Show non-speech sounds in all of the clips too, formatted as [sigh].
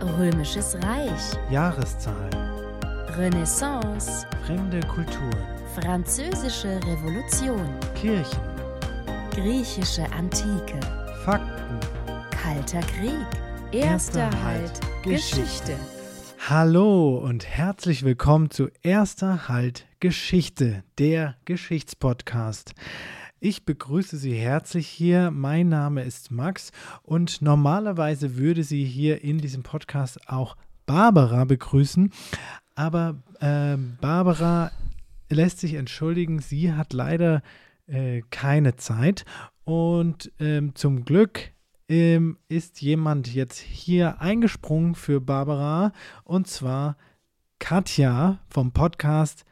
Römisches Reich, Jahreszahlen, Renaissance, fremde Kulturen, Französische Revolution, Kirchen, griechische Antike, Fakten. Kalter Krieg, Erster Halt, Geschichte. Hallo und herzlich willkommen zu Erster Halt Geschichte, der Geschichtspodcast. Ich begrüße Sie herzlich hier. Mein Name ist Max und normalerweise würde Sie hier in diesem Podcast auch Barbara begrüßen. Aber äh, Barbara lässt sich entschuldigen, sie hat leider äh, keine Zeit. Und ähm, zum Glück ähm, ist jemand jetzt hier eingesprungen für Barbara und zwar Katja vom Podcast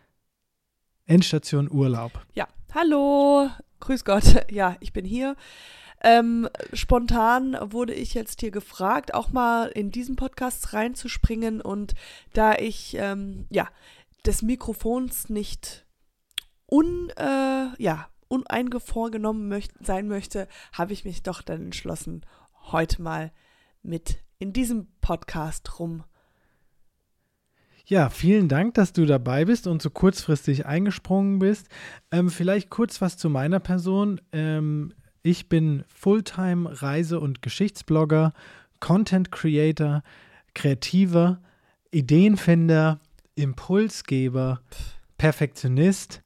Endstation Urlaub. Ja, hallo, grüß Gott. [laughs] Ja, ich bin hier. Ähm, spontan wurde ich jetzt hier gefragt, auch mal in diesen Podcast reinzuspringen und da ich ähm, ja des Mikrofons nicht un äh, ja uneingevorgenommen möcht sein möchte, habe ich mich doch dann entschlossen, heute mal mit in diesem Podcast rum Ja, vielen Dank, dass du dabei bist und so kurzfristig eingesprungen bist. Ähm, vielleicht kurz was zu meiner Person. Ähm, ich bin Fulltime Reise- und Geschichtsblogger, Content Creator, Kreativer, Ideenfinder, Impulsgeber, Perfektionist,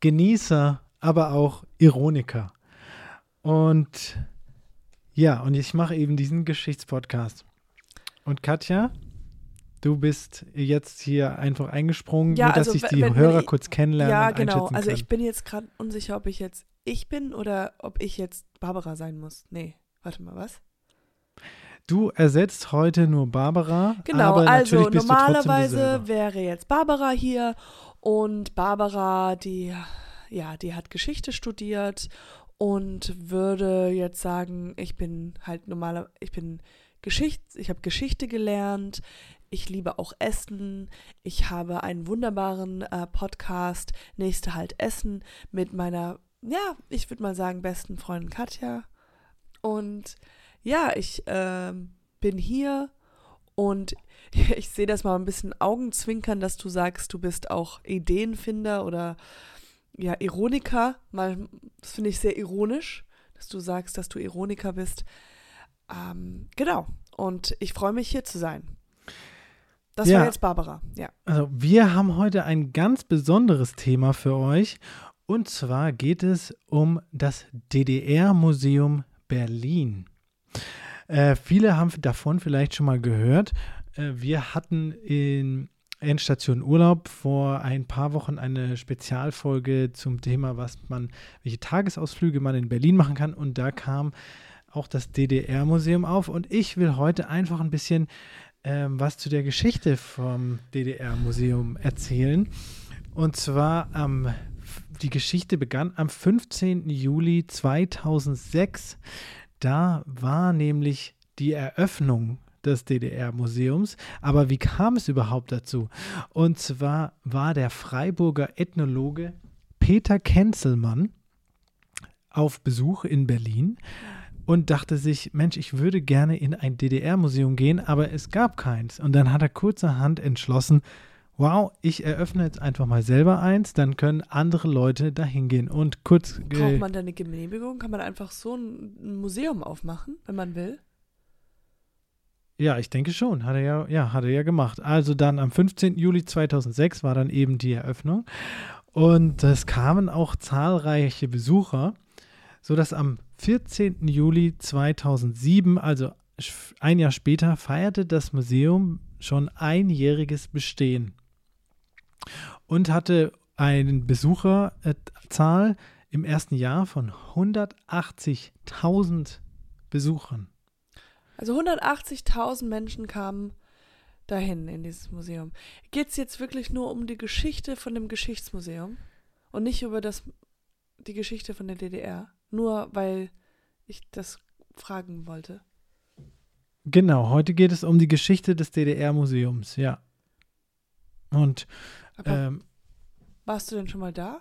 Genießer, aber auch Ironiker. Und ja, und ich mache eben diesen Geschichtspodcast. Und Katja, du bist jetzt hier einfach eingesprungen, Ja, nur dass also ich wenn- die wenn- wenn Hörer ich- kurz kennenlernen Ja, genau. Also ich bin jetzt gerade unsicher, ob ich jetzt ich bin oder ob ich jetzt Barbara sein muss. Nee, warte mal, was? Du ersetzt heute nur Barbara. Genau, aber also normalerweise wäre jetzt Barbara hier und Barbara, die ja, die hat Geschichte studiert und würde jetzt sagen, ich bin halt normaler, ich bin Geschichte, ich habe Geschichte gelernt, ich liebe auch Essen, ich habe einen wunderbaren äh, Podcast, nächste halt Essen mit meiner, ja, ich würde mal sagen, besten Freundin Katja und ja, ich ähm, bin hier und [laughs] ich sehe das mal ein bisschen Augenzwinkern, dass du sagst, du bist auch Ideenfinder oder ja, Ironiker. Mal, das finde ich sehr ironisch, dass du sagst, dass du Ironiker bist. Ähm, genau. Und ich freue mich hier zu sein. Das Ja. war jetzt Barbara, ja. Also wir haben heute ein ganz besonderes Thema für euch. Und zwar geht es um das DDR-Museum Berlin. Äh, viele haben davon vielleicht schon mal gehört. Äh, wir hatten in Endstation Urlaub vor ein paar Wochen eine Spezialfolge zum Thema, was man, welche Tagesausflüge man in Berlin machen kann. Und da kam auch das DDR-Museum auf. Und ich will heute einfach ein bisschen ähm, was zu der Geschichte vom DDR-Museum erzählen. Und zwar am die Geschichte begann am 15. Juli 2006. Da war nämlich die Eröffnung des DDR-Museums. Aber wie kam es überhaupt dazu? Und zwar war der Freiburger Ethnologe Peter Kenzelmann auf Besuch in Berlin und dachte sich, Mensch, ich würde gerne in ein DDR-Museum gehen, aber es gab keins. Und dann hat er kurzerhand entschlossen, wow, ich eröffne jetzt einfach mal selber eins, dann können andere Leute dahin gehen. Und kurz, Braucht man da eine Genehmigung? Kann man einfach so ein ein Museum aufmachen, wenn man will? ja, ich denke schon, hat er ja, ja, hat er ja gemacht. Also dann am 15. Juli 2006 war dann eben die Eröffnung und es kamen auch zahlreiche Besucher, sodass am 14. Juli 2007, also ein Jahr später, feierte das Museum schon einjähriges Bestehen und hatte eine Besucherzahl im ersten Jahr von 180.000 Besuchern. Also 180.000 Menschen kamen dahin in dieses Museum. Geht es jetzt wirklich nur um die Geschichte von dem Geschichtsmuseum und nicht über das, die Geschichte von der DDR? Nur weil ich das fragen wollte. Genau, heute geht es um die Geschichte des DDR-Museums, ja. Und ähm, warst du denn schon mal da?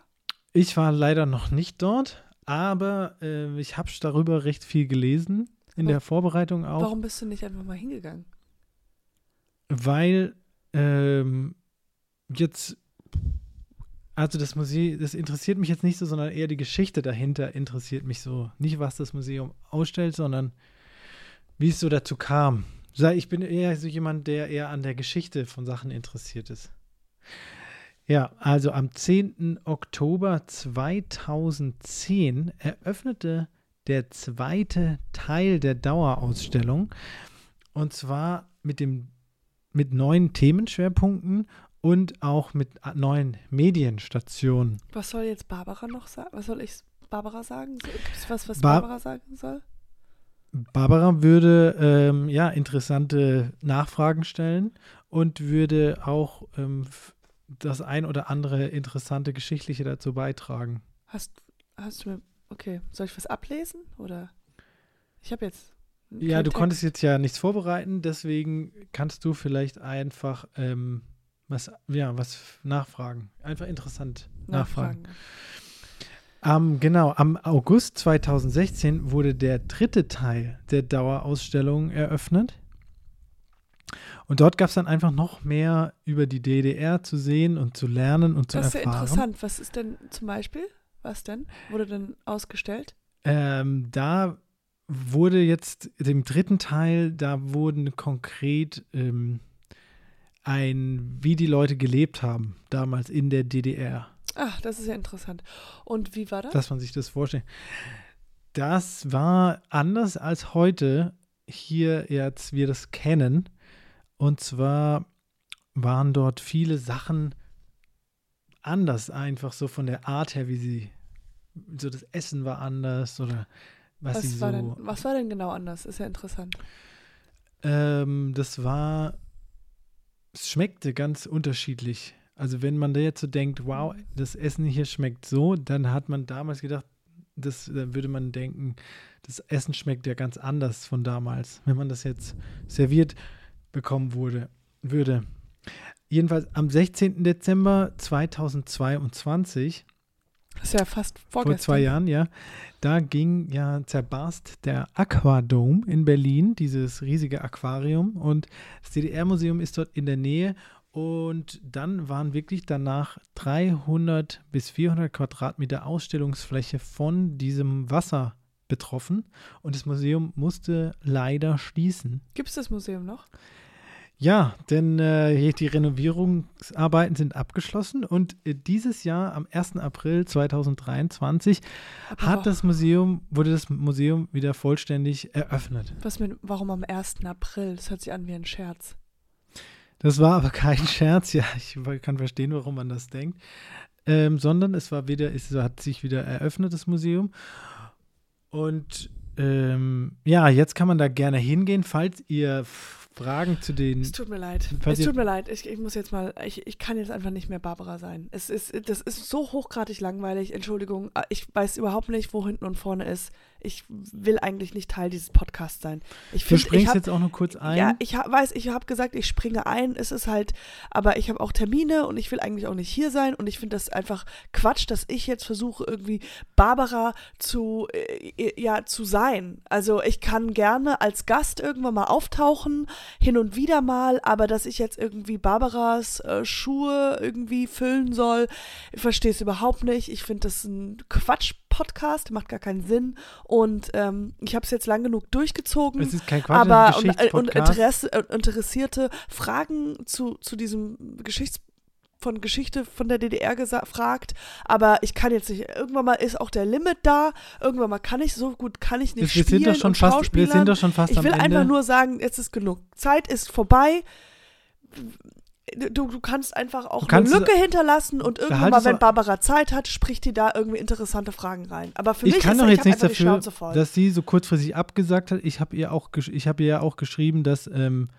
ich war leider noch nicht dort, aber äh, ich habe darüber recht viel gelesen in Aber der Vorbereitung auch. Warum bist du nicht einfach mal hingegangen? weil ähm, jetzt, also das Museum, das interessiert mich jetzt nicht so, sondern eher die Geschichte dahinter interessiert mich so. Nicht, was das Museum ausstellt, sondern wie es so dazu kam. Ich bin eher so jemand, der eher an der Geschichte von Sachen interessiert ist. Ja, also am 10. Oktober 2010 eröffnete der zweite Teil der Dauerausstellung und zwar mit dem mit neuen Themenschwerpunkten und auch mit neuen Medienstationen. Was soll jetzt Barbara noch sagen? Was soll ich Barbara sagen? Gibt es was, was Bar Barbara sagen soll? Barbara würde ähm, ja interessante Nachfragen stellen und würde auch ähm, das ein oder andere interessante Geschichtliche dazu beitragen. Hast, hast du mir, okay, soll ich was ablesen oder? Ich habe jetzt. Ja, du Text. konntest jetzt ja nichts vorbereiten, deswegen kannst du vielleicht einfach ähm, was, ja, was nachfragen. Einfach interessant nachfragen. nachfragen. Um, genau, am August 2016 wurde der dritte Teil der Dauerausstellung eröffnet. Und dort gab es dann einfach noch mehr über die DDR zu sehen und zu lernen und zu erfahren. Das ist ja interessant. Was ist denn zum Beispiel? Was denn? Wurde denn ausgestellt? Ähm, da wurde jetzt, dem dritten Teil, da wurden konkret ähm, ein, wie die Leute gelebt haben, damals in der DDR. Ach, das ist ja interessant. Und wie war das? Dass man sich das vorstellt. Das war anders als heute hier jetzt wir das kennen. Und zwar waren dort viele Sachen anders, einfach so von der Art her, wie sie, so das Essen war anders oder was, was sie war so. Denn, was war denn genau anders? Ist ja interessant. Ähm, das war, es schmeckte ganz unterschiedlich. Also wenn man da jetzt so denkt, wow, das Essen hier schmeckt so, dann hat man damals gedacht, das, dann würde man denken, das Essen schmeckt ja ganz anders von damals, wenn man das jetzt serviert bekommen wurde, würde. Jedenfalls am 16. Dezember 2022 das ist ja fast vorgestern. Vor zwei Jahren, ja. Da ging ja, zerbarst der Aquadome in Berlin, dieses riesige Aquarium. Und das DDR-Museum ist dort in der Nähe. Und dann waren wirklich danach 300 bis 400 Quadratmeter Ausstellungsfläche von diesem Wasser betroffen. Und das Museum musste leider schließen. Gibt es das Museum noch? Ja, denn äh, die Renovierungsarbeiten sind abgeschlossen und äh, dieses Jahr am 1. April 2023 Aber hat das Museum, wurde das Museum wieder vollständig eröffnet. Was mit, warum am 1. April? Das hört sich an wie ein Scherz. Das war aber kein Scherz, ja, ich kann verstehen, warum man das denkt. Ähm, sondern es war wieder, es hat sich wieder eröffnet, das Museum. Und ähm, ja, jetzt kann man da gerne hingehen, falls ihr Fragen zu den. Es tut mir leid. Es tut mir leid. Ich, ich muss jetzt mal. Ich, ich kann jetzt einfach nicht mehr Barbara sein. Es ist, das ist so hochgradig langweilig. Entschuldigung. Ich weiß überhaupt nicht, wo hinten und vorne ist ich will eigentlich nicht Teil dieses Podcasts sein. Ich find, du springst hab, jetzt auch nur kurz ein. Ja, ich hab, weiß, ich habe gesagt, ich springe ein. Es ist halt, aber ich habe auch Termine und ich will eigentlich auch nicht hier sein. Und ich finde das einfach Quatsch, dass ich jetzt versuche, irgendwie Barbara zu, äh, ja, zu sein. Also ich kann gerne als Gast irgendwann mal auftauchen, hin und wieder mal, aber dass ich jetzt irgendwie Barbaras äh, Schuhe irgendwie füllen soll, ich verstehe es überhaupt nicht. Ich finde das ein Quatsch Podcast, macht gar keinen Sinn. Und ähm, ich habe es jetzt lang genug durchgezogen. Es ist kein Quatsch, aber und, äh, und Interesse, äh, Interessierte Fragen zu, zu diesem Geschichts von Geschichte von der DDR gefragt, aber ich kann jetzt nicht. Irgendwann mal ist auch der Limit da. Irgendwann mal kann ich so gut kann ich nicht wir spielen sind doch schon fast, Wir sind doch schon fast Ich will einfach nur sagen, jetzt ist genug. Zeit ist vorbei du, du kannst einfach auch kannst eine Lücke hinterlassen und irgendwann mal, wenn Barbara Zeit hat, spricht die da irgendwie interessante Fragen rein. Aber für ich mich kann ist doch jetzt nichts dafür, dass sie so kurzfristig abgesagt hat. Ich habe ihr auch, ich habe ihr ja auch geschrieben, dass ähm,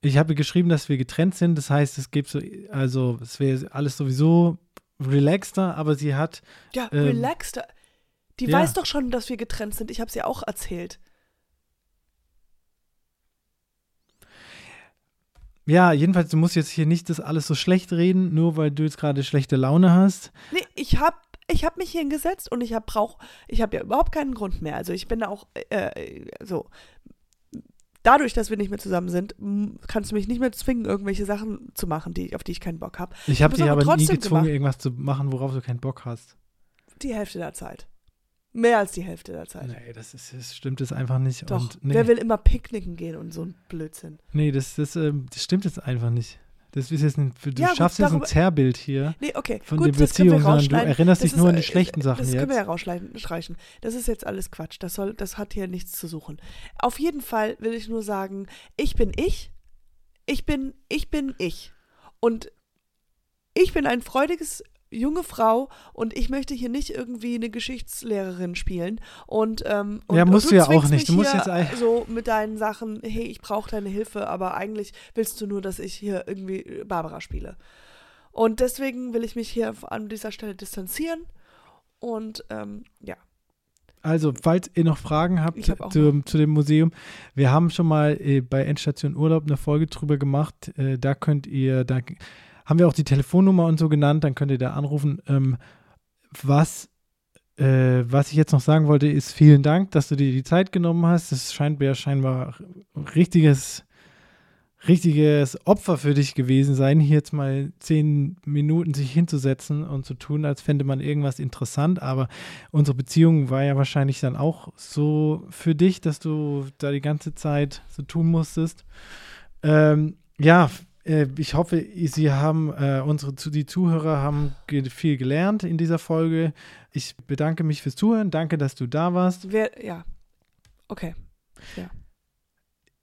ich habe geschrieben, dass wir getrennt sind. Das heißt, es gibt so, also es wäre alles sowieso relaxter, aber sie hat ja ähm, relaxter. Die ja. weiß doch schon, dass wir getrennt sind. Ich habe es ihr auch erzählt. Ja, jedenfalls, du musst jetzt hier nicht das alles so schlecht reden, nur weil du jetzt gerade schlechte Laune hast. Nee, ich habe ich hab mich hingesetzt und ich habe brauch, ich habe ja überhaupt keinen Grund mehr. Also ich bin da auch äh, so. dadurch, dass wir nicht mehr zusammen sind, kannst du mich nicht mehr zwingen, irgendwelche Sachen zu machen, die, auf die ich keinen Bock habe. Ich habe hab's dich aber nie gezwungen, gemacht. irgendwas zu machen, worauf du keinen Bock hast. Die Hälfte der Zeit. Mehr als die Hälfte der Zeit. Nee, das, ist, das stimmt es einfach nicht. Doch, Und, nee, wer will immer picknicken gehen und so ein Blödsinn? nee das, das, ähm, das stimmt jetzt einfach nicht. Das ist jetzt ein, du Ja, gut, schaffst jetzt ein Zerrbild hier Nee, okay, von gut, der das Beziehung, sondern du erinnerst Das dich nur an ist, die äh, schlechten Sachen Das jetzt. können wir ja rausschneiden, streichen. Das ist jetzt alles Quatsch. Das, soll, das hat hier nichts zu suchen. Auf jeden Fall will ich nur sagen, ich bin ich. Ich bin, ich bin ich. Und ich bin ein freudiges junge Frau und ich möchte hier nicht irgendwie eine Geschichtslehrerin spielen und, ähm, und Ja, musst und du ja auch nicht. Du musst jetzt so mit deinen Sachen, hey, ich brauche deine Hilfe, aber eigentlich willst du nur, dass ich hier irgendwie Barbara spiele. Und deswegen will ich mich hier an dieser Stelle distanzieren und ähm, ja, Also, falls ihr noch Fragen habt hab zu, zu dem Museum, wir haben schon mal äh, bei Endstation Urlaub eine Folge drüber gemacht. Äh, da könnt ihr, da haben wir auch die Telefonnummer und so genannt, dann könnt ihr da anrufen. Ähm, was, äh, was ich jetzt noch sagen wollte, ist vielen Dank, dass du dir die Zeit genommen hast. Das scheint mir scheinbar ein richtiges, richtiges Opfer für dich gewesen sein, hier jetzt mal zehn Minuten sich hinzusetzen und zu tun, als fände man irgendwas interessant. Aber unsere Beziehung war ja wahrscheinlich dann auch so für dich, dass du da die ganze Zeit so tun musstest. Ähm, ja, ich hoffe, Sie haben, äh, unsere, die Zuhörer haben viel gelernt in dieser Folge. Ich bedanke mich fürs Zuhören. Danke, dass du da warst. wer, ja, okay.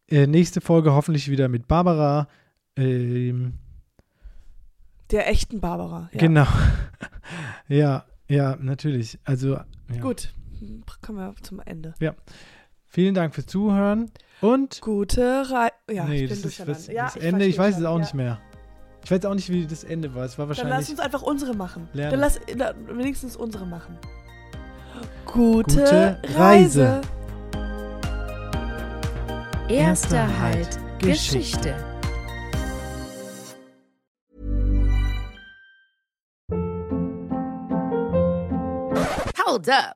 Äh, nächste Folge hoffentlich wieder mit Barbara. Ähm, Der echten Barbara. Ja. Genau. [laughs] ja, ja, natürlich. Also, ja. Gut, kommen wir zum Ende. Vielen Dank fürs Zuhören und Gute Reise. Ja, nee, ich das bin ist durcheinander. das, ja, das ich Ende. Ich weiß es auch ja. nicht mehr. Ich weiß auch nicht, wie das Ende war. Es war Dann lass wahrscheinlich uns einfach unsere machen. Lernen. Dann lass na, wenigstens unsere machen. Gute, Gute Reise. Reise. Erster Halt Geschichte. Hold up.